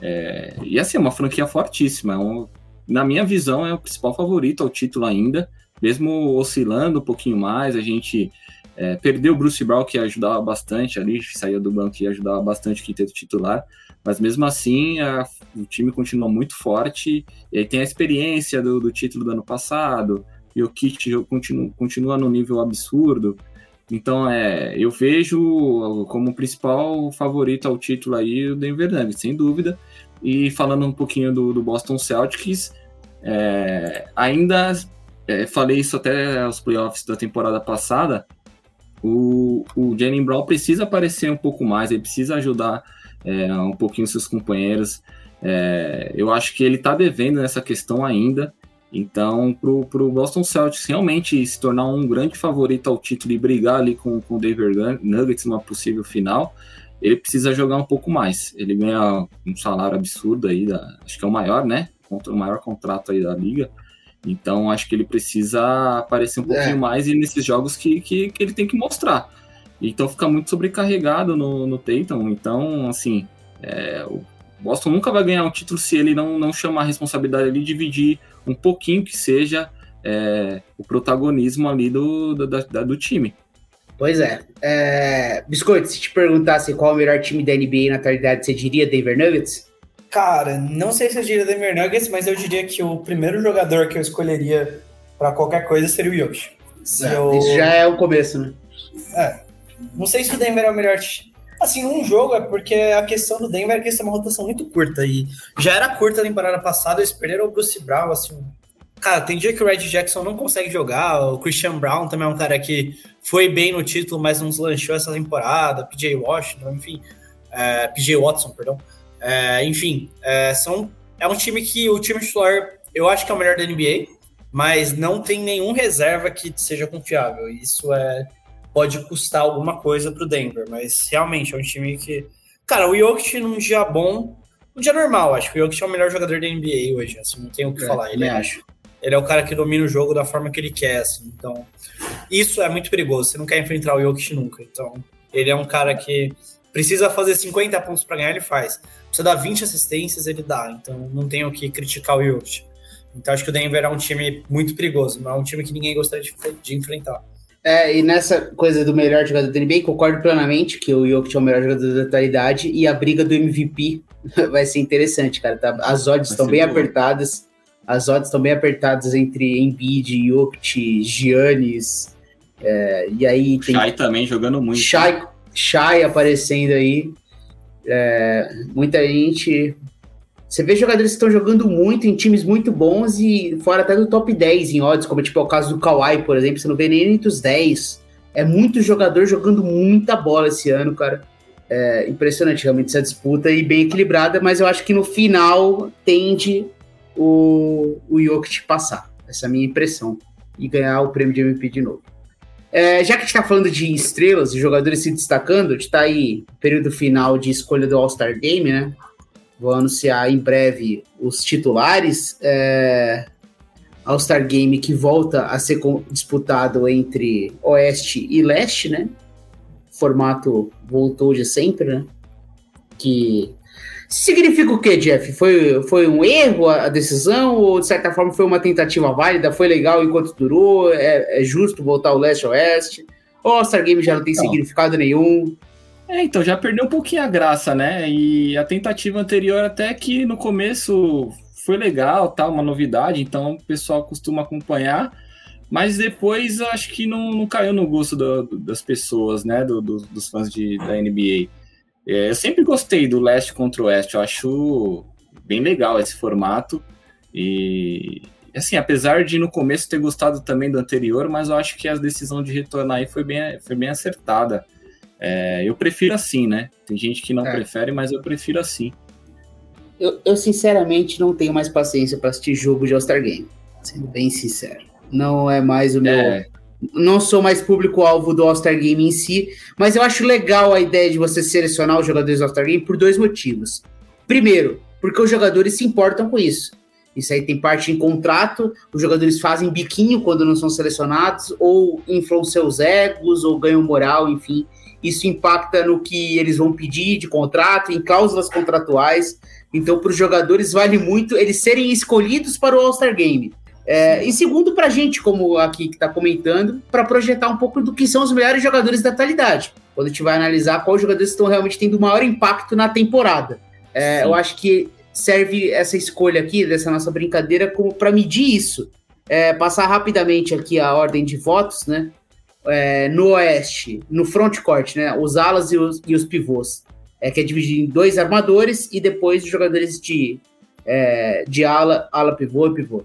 É, e assim, é uma franquia fortíssima. É um, na minha visão, é o principal favorito ao título ainda, mesmo oscilando um pouquinho mais. A gente é, perdeu o Bruce Brown, que ajudava bastante ali, saía do banco e ajudava bastante o quinteto titular. Mas mesmo assim, a, o time continua muito forte. E aí tem a experiência do, do título do ano passado. E o Kit continua, continua no nível absurdo. Então, é, eu vejo como principal favorito ao título aí o Denver Nuggets, sem dúvida. E falando um pouquinho do, do Boston Celtics, é, ainda é, falei isso até aos playoffs da temporada passada. O, o Jalen Brown precisa aparecer um pouco mais, ele precisa ajudar é, um pouquinho seus companheiros. É, eu acho que ele está devendo nessa questão ainda. Então, para o Boston Celtics realmente se tornar um grande favorito ao título e brigar ali com, com o Denver Nuggets numa possível final, ele precisa jogar um pouco mais. Ele ganha um salário absurdo aí, da, acho que é o maior, né? O maior contrato aí da liga. Então, acho que ele precisa aparecer um pouquinho é. mais e nesses jogos que, que, que ele tem que mostrar. Então fica muito sobrecarregado no, no Tatum. Então, assim, é, o Boston nunca vai ganhar um título se ele não, não chamar a responsabilidade ali, dividir um pouquinho que seja é, o protagonismo ali do, do, da, do time. Pois é. é. Biscoito, se te perguntasse qual é o melhor time da NBA na atualidade, você diria Denver Nuggets? Cara, não sei se eu diria Denver Nuggets, mas eu diria que o primeiro jogador que eu escolheria para qualquer coisa seria o Yoshi. É, eu... Isso já é o começo, né? É, não sei se o Denver é o melhor time. Assim, um jogo é porque a questão do Denver é que eles têm uma rotação muito curta. E já era curta a temporada passada, eles perderam o Bruce Brown, assim. Cara, tem dia que o Red Jackson não consegue jogar. O Christian Brown também é um cara que foi bem no título, mas não lanchou essa temporada. PJ Washington, enfim. É, PJ Watson, perdão. É, enfim, é, são, é um time que o time titular eu acho que é o melhor da NBA, mas não tem nenhum reserva que seja confiável. Isso é pode custar alguma coisa pro Denver, mas realmente é um time que. Cara, o Jokic num dia bom, um dia normal, acho que o Jokic é o melhor jogador da NBA hoje, assim, não tenho o que é, falar. Ele é, acho. ele é o cara que domina o jogo da forma que ele quer, assim, então. Isso é muito perigoso, você não quer enfrentar o Jokic nunca. Então, ele é um cara que precisa fazer 50 pontos para ganhar, ele faz. você dá 20 assistências, ele dá. Então não tenho o que criticar o Jokic. Então acho que o Denver é um time muito perigoso, não é um time que ninguém gostaria de, de enfrentar. É, e nessa coisa do melhor jogador da NBA, concordo plenamente que o Jokic é o melhor jogador da atualidade e a briga do MVP vai ser interessante, cara. Tá? As odds estão bem bom. apertadas. As odds estão bem apertadas entre Embiid, Jokic, Giannis. É, e aí tem. Shai também jogando muito. Shai, Shai aparecendo aí. É, muita gente. Você vê jogadores que estão jogando muito em times muito bons e fora até do top 10 em odds, como tipo é o caso do Kawhi, por exemplo, você não vê nem entre os 10. É muito jogador jogando muita bola esse ano, cara. É impressionante realmente essa disputa e bem equilibrada, mas eu acho que no final tende o, o Jokic passar. Essa é a minha impressão. E ganhar o prêmio de MVP de novo. É, já que a gente está falando de estrelas e jogadores se destacando, a gente está aí período final de escolha do All-Star Game, né? Vou anunciar em breve os titulares. É, All-Star Game que volta a ser disputado entre Oeste e Leste, né? O formato voltou de sempre, né? Que Significa o que, Jeff? Foi, foi um erro a decisão ou, de certa forma, foi uma tentativa válida? Foi legal enquanto durou? É, é justo voltar ao leste-oeste? Ou o Star Game já não tem então, significado nenhum? É, então, já perdeu um pouquinho a graça, né? E a tentativa anterior até que no começo foi legal, tá? Uma novidade, então o pessoal costuma acompanhar. Mas depois acho que não, não caiu no gosto do, das pessoas, né? Do, do, dos fãs de, da NBA. É, eu sempre gostei do leste contra o oeste, eu acho bem legal esse formato. E assim, apesar de no começo ter gostado também do anterior, mas eu acho que a decisão de retornar aí foi bem, foi bem acertada. É, eu prefiro assim, né? Tem gente que não é. prefere, mas eu prefiro assim. Eu, eu sinceramente não tenho mais paciência para assistir jogo de All-Star Game, sendo bem sincero. Não é mais o meu. É não sou mais público-alvo do All-Star Game em si, mas eu acho legal a ideia de você selecionar os jogadores do All-Star Game por dois motivos. Primeiro, porque os jogadores se importam com isso. Isso aí tem parte em contrato, os jogadores fazem biquinho quando não são selecionados, ou inflam seus egos, ou ganham moral, enfim. Isso impacta no que eles vão pedir de contrato, em cláusulas contratuais. Então, para os jogadores, vale muito eles serem escolhidos para o All-Star Game. É, e segundo, para a gente, como aqui que está comentando, para projetar um pouco do que são os melhores jogadores da atualidade. Quando a gente vai analisar quais jogadores estão realmente tendo maior impacto na temporada. É, eu acho que serve essa escolha aqui, dessa nossa brincadeira, como para medir isso. É, passar rapidamente aqui a ordem de votos, né? É, no Oeste, no frontcourt, né? Os alas e os, e os pivôs. É, que é dividido em dois armadores e depois os jogadores de, é, de ala, ala pivô e pivô.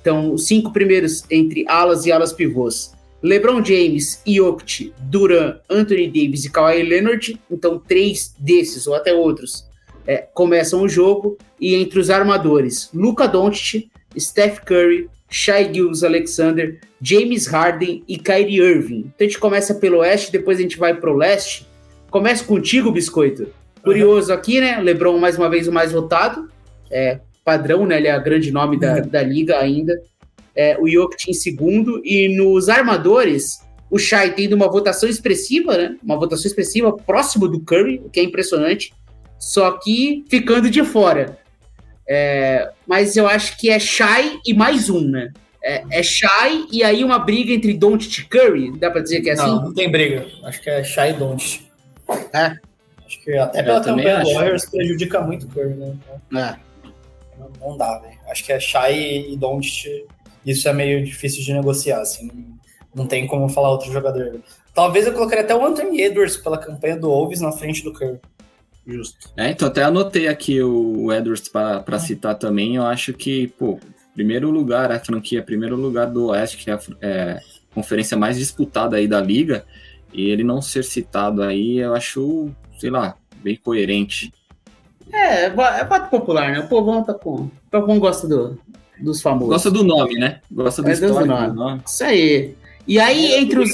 Então, os cinco primeiros entre alas e alas pivôs. LeBron James, Jokic, Duran, Anthony Davis e Kawhi Leonard. Então, três desses, ou até outros, é, começam o jogo. E entre os armadores, Luca Doncic, Steph Curry, Shai Gills Alexander, James Harden e Kyrie Irving. Então, a gente começa pelo oeste, depois a gente vai pro leste. Começa contigo, Biscoito. Curioso uhum. aqui, né? LeBron, mais uma vez, o mais votado. É, padrão, né? Ele é o grande nome da, uhum. da liga ainda. É, o Jokic em segundo. E nos armadores, o Shai tendo uma votação expressiva, né? Uma votação expressiva próximo do Curry, o que é impressionante. Só que ficando de fora. É, mas eu acho que é Shai e mais um, né? É, é Shai e aí uma briga entre Doncic e Curry. Dá pra dizer que é assim? Não, não tem briga. Acho que é Shai e Doncic. É. Acho que até pela campanha do Warriors prejudica muito o Curry, né? É não dá, velho. Acho que é Shai e Don't. Isso é meio difícil de negociar, assim. Não tem como falar outro jogador. Talvez eu colocaria até o Anthony Edwards pela campanha do Wolves na frente do Curry. Justo. É, então até anotei aqui o Edwards para ah. citar também. Eu acho que, pô, primeiro lugar, a franquia, primeiro lugar do Oeste, que é a é, conferência mais disputada aí da liga, e ele não ser citado aí, eu acho, sei lá, bem coerente. É, é voto popular, né? O povão tá com. O povão gosta do, dos famosos. Gosta do nome, né? Gosta do, é, do nome. nome. Isso aí. E aí, entre os,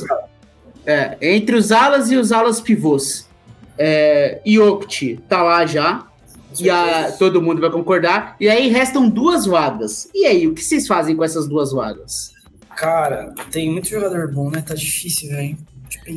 é, entre os alas e os alas pivôs, é, Iokti tá lá já. E a, todo mundo vai concordar. E aí restam duas vagas. E aí, o que vocês fazem com essas duas vagas? Cara, tem muito jogador bom, né? Tá difícil, velho.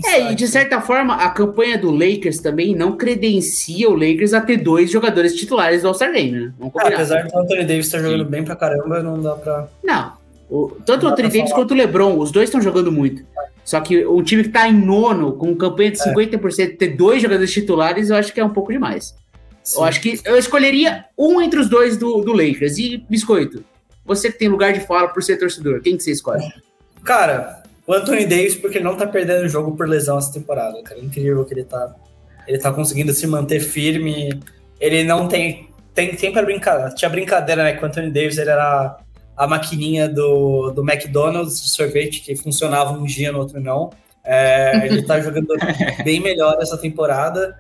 É, e de certa forma, a campanha do Lakers também não credencia o Lakers a ter dois jogadores titulares do All-Star Game, né? Ah, apesar do Anthony Davis estar jogando bem pra caramba, não dá pra. Não. O, tanto o Anthony Davis falar. quanto o LeBron, os dois estão jogando muito. Só que um time que tá em nono, com campanha de 50%, é. ter dois jogadores titulares, eu acho que é um pouco demais. Sim. Eu acho que eu escolheria um entre os dois do, do Lakers. E, Biscoito, você que tem lugar de fala por ser torcedor, quem que você escolhe? Cara, o Anthony Davis, porque ele não tá perdendo o jogo por lesão essa temporada, cara. É incrível que ele tá. Ele tá conseguindo se manter firme. Ele não tem. Tem sempre a brincadeira. Tinha brincadeira, né? Que o Anthony Davis ele era a maquininha do, do McDonald's de sorvete que funcionava um dia, no outro não. É, ele tá jogando bem melhor essa temporada.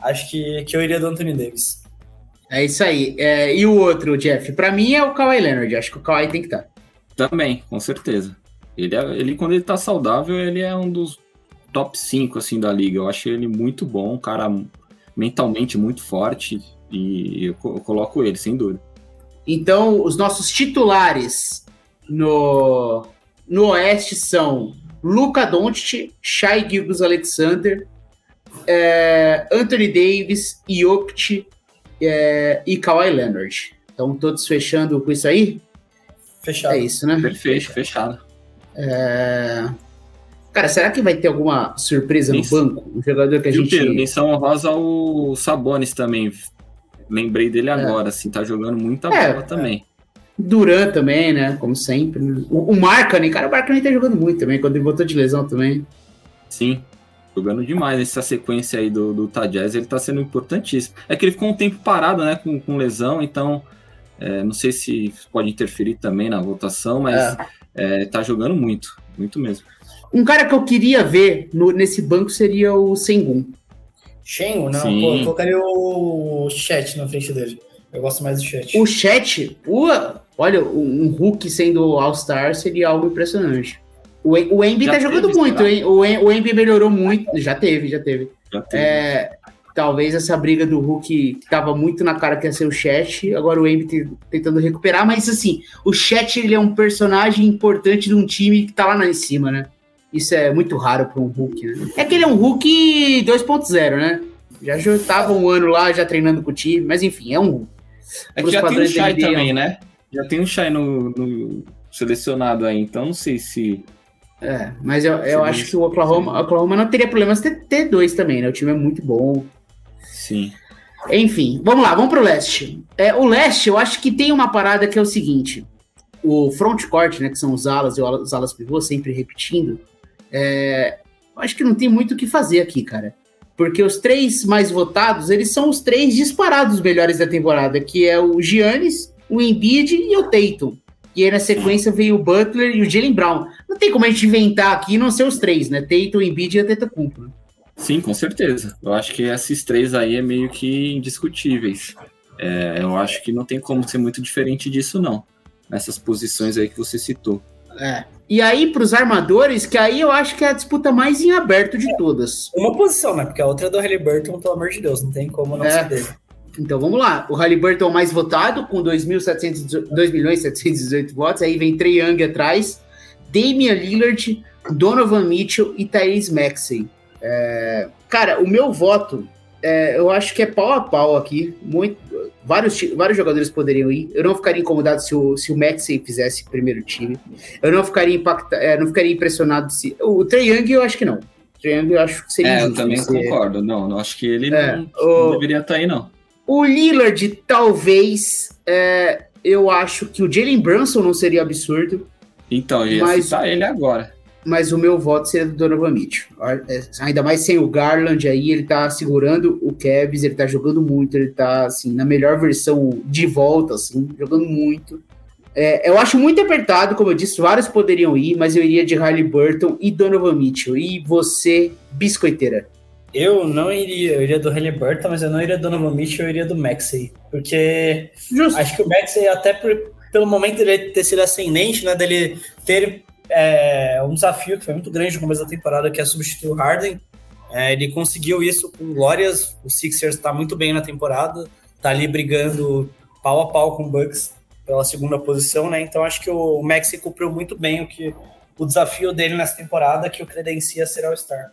Acho que, que eu iria do Anthony Davis. É isso aí. É, e o outro, Jeff? Para mim é o Kawhi Leonard. Acho que o Kawhi tem que estar. Tá. Também, com certeza. Ele, é, ele, quando ele tá saudável, ele é um dos top 5 assim, da liga. Eu acho ele muito bom, um cara mentalmente muito forte. E eu, eu coloco ele, sem dúvida. Então, os nossos titulares no, no Oeste são Luca Doncic, Shai Gilgus Alexander, é, Anthony Davis, Jokic é, e Kawhi Leonard. Então, todos fechando com isso aí? Fechado. É isso, né? Perfeito, fechado. É... Cara, será que vai ter alguma surpresa no banco? Um jogador que a gente. Menção honrosa o Sabonis também. Lembrei dele é. agora, assim, tá jogando muita é, bola também. Duran também, né? Como sempre. O, o Markkanen, cara, o Markkanen tá jogando muito também, quando ele voltou de lesão também. Sim, jogando demais. Essa sequência aí do, do ele tá sendo importantíssimo. É que ele ficou um tempo parado, né, com, com lesão, então é, não sei se pode interferir também na votação, mas é é, tá jogando muito, muito mesmo. Um cara que eu queria ver no, nesse banco seria o Sengun. Shengun? Não, Sim. pô, eu colocaria o chat na frente dele. Eu gosto mais do chat. O chat, olha, um Hulk sendo All-Star seria algo impressionante. O, o Embi tá jogando muito, hein? O, o Embi melhorou muito. Já teve, já teve. Já teve. É, talvez essa briga do Hulk que tava muito na cara que ia ser o Chat, agora o Embiid tentando recuperar, mas assim, o Chat ele é um personagem importante de um time que tá lá, em cima, né? Isso é muito raro para um Hulk, né? É que ele é um Hulk 2.0, né? Já, já tava um ano lá, já treinando com o time, mas enfim, é um Hulk. É que já tem um Shai também, né? Já tem um Shai no, no, selecionado aí, então não sei se... É, mas eu, eu acho que o Oklahoma, Oklahoma não teria problemas ter, ter dois também, né? O time é muito bom. Sim. Enfim, vamos lá, vamos pro leste. É, o leste, eu acho que tem uma parada que é o seguinte: o front court, né, que são os alas e os alas pivô, sempre repetindo. É, acho que não tem muito o que fazer aqui, cara. Porque os três mais votados, eles são os três disparados melhores da temporada, que é o Giannis, o Embiid e o Tatum. E aí na sequência veio o Butler e o Jalen Brown. Não tem como a gente inventar aqui não ser os três, né? Tatum, Embiid e a Tetacumpo. Né? Sim, com certeza. Eu acho que esses três aí é meio que indiscutíveis. É, eu acho que não tem como ser muito diferente disso, não. Nessas posições aí que você citou. É. E aí, para os armadores, que aí eu acho que é a disputa mais em aberto de todas. Uma posição, né? Porque a outra é do Halliburton, pelo amor de Deus, não tem como não é. ser Então vamos lá. O Halliburton mais votado, com 2 milhões 718 votos. Aí vem Trey Young atrás, Damian Lillard, Donovan Mitchell e Tyrese Maxey. É, cara, o meu voto, é, eu acho que é pau a pau aqui. Muito, vários, vários jogadores poderiam ir. Eu não ficaria incomodado se o, se o Maxey fizesse primeiro time. Eu não ficaria, impacta, é, não ficaria impressionado se. O Trey Young, eu acho que não. O Trey Young, eu acho que seria. É, eu também concordo. Não, não acho que ele é, não, o, não, deveria estar aí, não. O Lillard, talvez. É, eu acho que o Jalen Brunson não seria absurdo. Então, eu ia mas, citar ele agora mas o meu voto seria do Donovan Mitchell. É, ainda mais sem o Garland aí, ele tá segurando o Kevs, ele tá jogando muito, ele tá, assim, na melhor versão de volta, assim, jogando muito. É, eu acho muito apertado, como eu disse, vários poderiam ir, mas eu iria de Harley Burton e Donovan Mitchell. E você, biscoiteira? Eu não iria, eu iria do Harley Burton, mas eu não iria do Donovan Mitchell, eu iria do Maxey. Porque Justo. acho que o Maxey, até por, pelo momento dele ter sido ascendente, né, dele ter é, um desafio que foi muito grande no começo da temporada, que é substituir o Harden. É, ele conseguiu isso com glórias. O Sixers está muito bem na temporada, está ali brigando pau a pau com o Bucks pela segunda posição, né? Então acho que o Maxi cumpriu muito bem o que o desafio dele nessa temporada, que o credencia ser All-Star.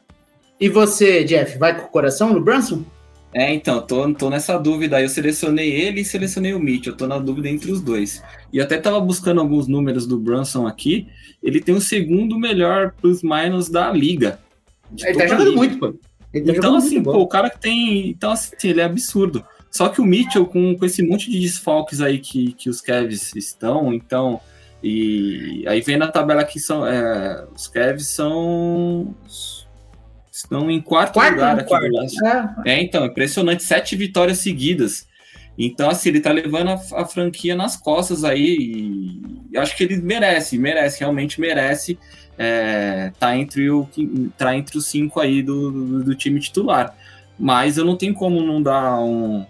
E você, Jeff, vai com o coração no Brunson? É, então, tô, tô nessa dúvida aí. Eu selecionei ele e selecionei o Mitchell. Eu tô na dúvida entre os dois. E até tava buscando alguns números do Brunson aqui. Ele tem o segundo melhor plus-minus da liga. Ele tá jogando liga. muito, pô. Tá então, assim, pô, o cara que tem. Então, assim, ele é absurdo. Só que o Mitchell, com, com esse monte de desfalques aí que, que os Cavs estão, então. E aí vem na tabela que são. É, os Cavs são Estão em quarto, quarto lugar aqui quarto. do leste. É. é. então, impressionante. Sete vitórias seguidas. Então, assim, ele tá levando a, a franquia nas costas aí. E acho que ele merece, merece, realmente merece. É, tá, entre o, tá entre os cinco aí do, do, do time titular. Mas eu não tenho como não dar um,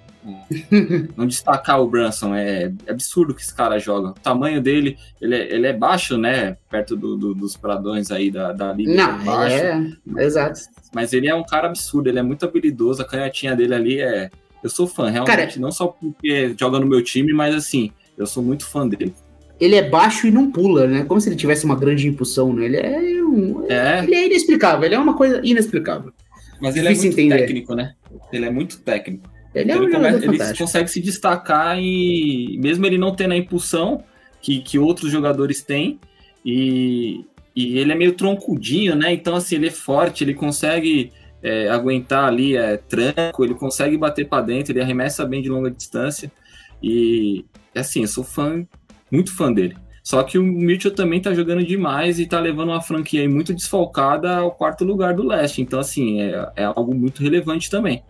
não destacar o Brunson. É, absurdo que esse cara joga. O tamanho dele, ele é, ele é baixo, né? Perto do, do, dos pradões aí da, da liga. Não, é baixo. É, exato. Mas ele é um cara absurdo, ele é muito habilidoso. A canhotinha dele ali é. Eu sou fã, realmente. Cara, não só porque joga no meu time, mas assim, eu sou muito fã dele. Ele é baixo e não pula, né? Como se ele tivesse uma grande impulsão, né? Ele é, um, é. Ele é inexplicável, ele é uma coisa inexplicável. Mas ele é muito entender. técnico, né? Ele é muito técnico. Ele, é um ele, começa, ele consegue se destacar e mesmo ele não tendo a impulsão que, que outros jogadores têm, e, e ele é meio troncudinho, né? Então, assim, ele é forte, ele consegue é, aguentar ali é, tranco, ele consegue bater para dentro, ele arremessa bem de longa distância. E, assim, eu sou fã, muito fã dele. Só que o Mitchell também tá jogando demais e tá levando uma franquia muito desfalcada ao quarto lugar do leste. Então, assim, é, é algo muito relevante também.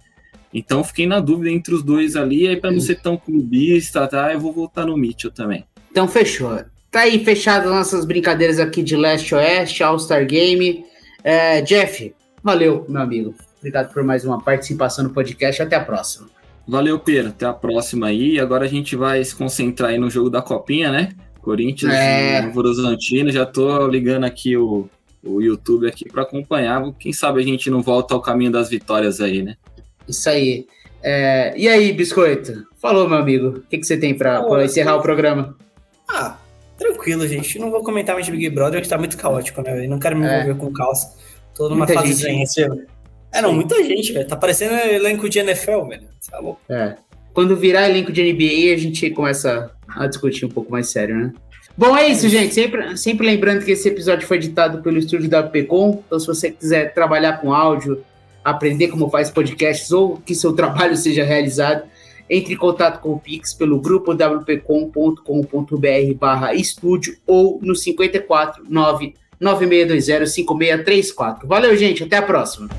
Então fiquei na dúvida entre os dois ali, aí para não ser tão clubista, tá? Eu vou voltar no Mitchell também. Então fechou. Tá aí fechadas nossas brincadeiras aqui de leste oeste, All-Star Game. É, Jeff, valeu, meu amigo. Obrigado por mais uma participação no podcast. Até a próxima. Valeu, Pedro. Até a próxima aí. Agora a gente vai se concentrar aí no jogo da Copinha, né? Corinthians é... e Vorosantino. Já tô ligando aqui o, o YouTube aqui para acompanhar. Quem sabe a gente não volta ao caminho das vitórias aí, né? Isso aí. É, e aí, Biscoito? Falou, meu amigo. O que, que você tem para encerrar o programa? Ah, tranquilo, gente. Não vou comentar mais de Big Brother, que tá muito caótico, né? Eu não quero me é. envolver é. com caos. Tô numa muita fase gente. É, não, muita gente, velho. Tá parecendo elenco de NFL, velho. Tá louco. É. Quando virar elenco de NBA, a gente começa a discutir um pouco mais sério, né? Bom, é isso, gente. Sempre, sempre lembrando que esse episódio foi editado pelo estúdio da WPcom. Então, se você quiser trabalhar com áudio, aprender como faz podcasts ou que seu trabalho seja realizado, entre em contato com o Pix pelo grupo wpcom.com.br barra estúdio ou no 54 9 9620 5634. Valeu, gente. Até a próxima.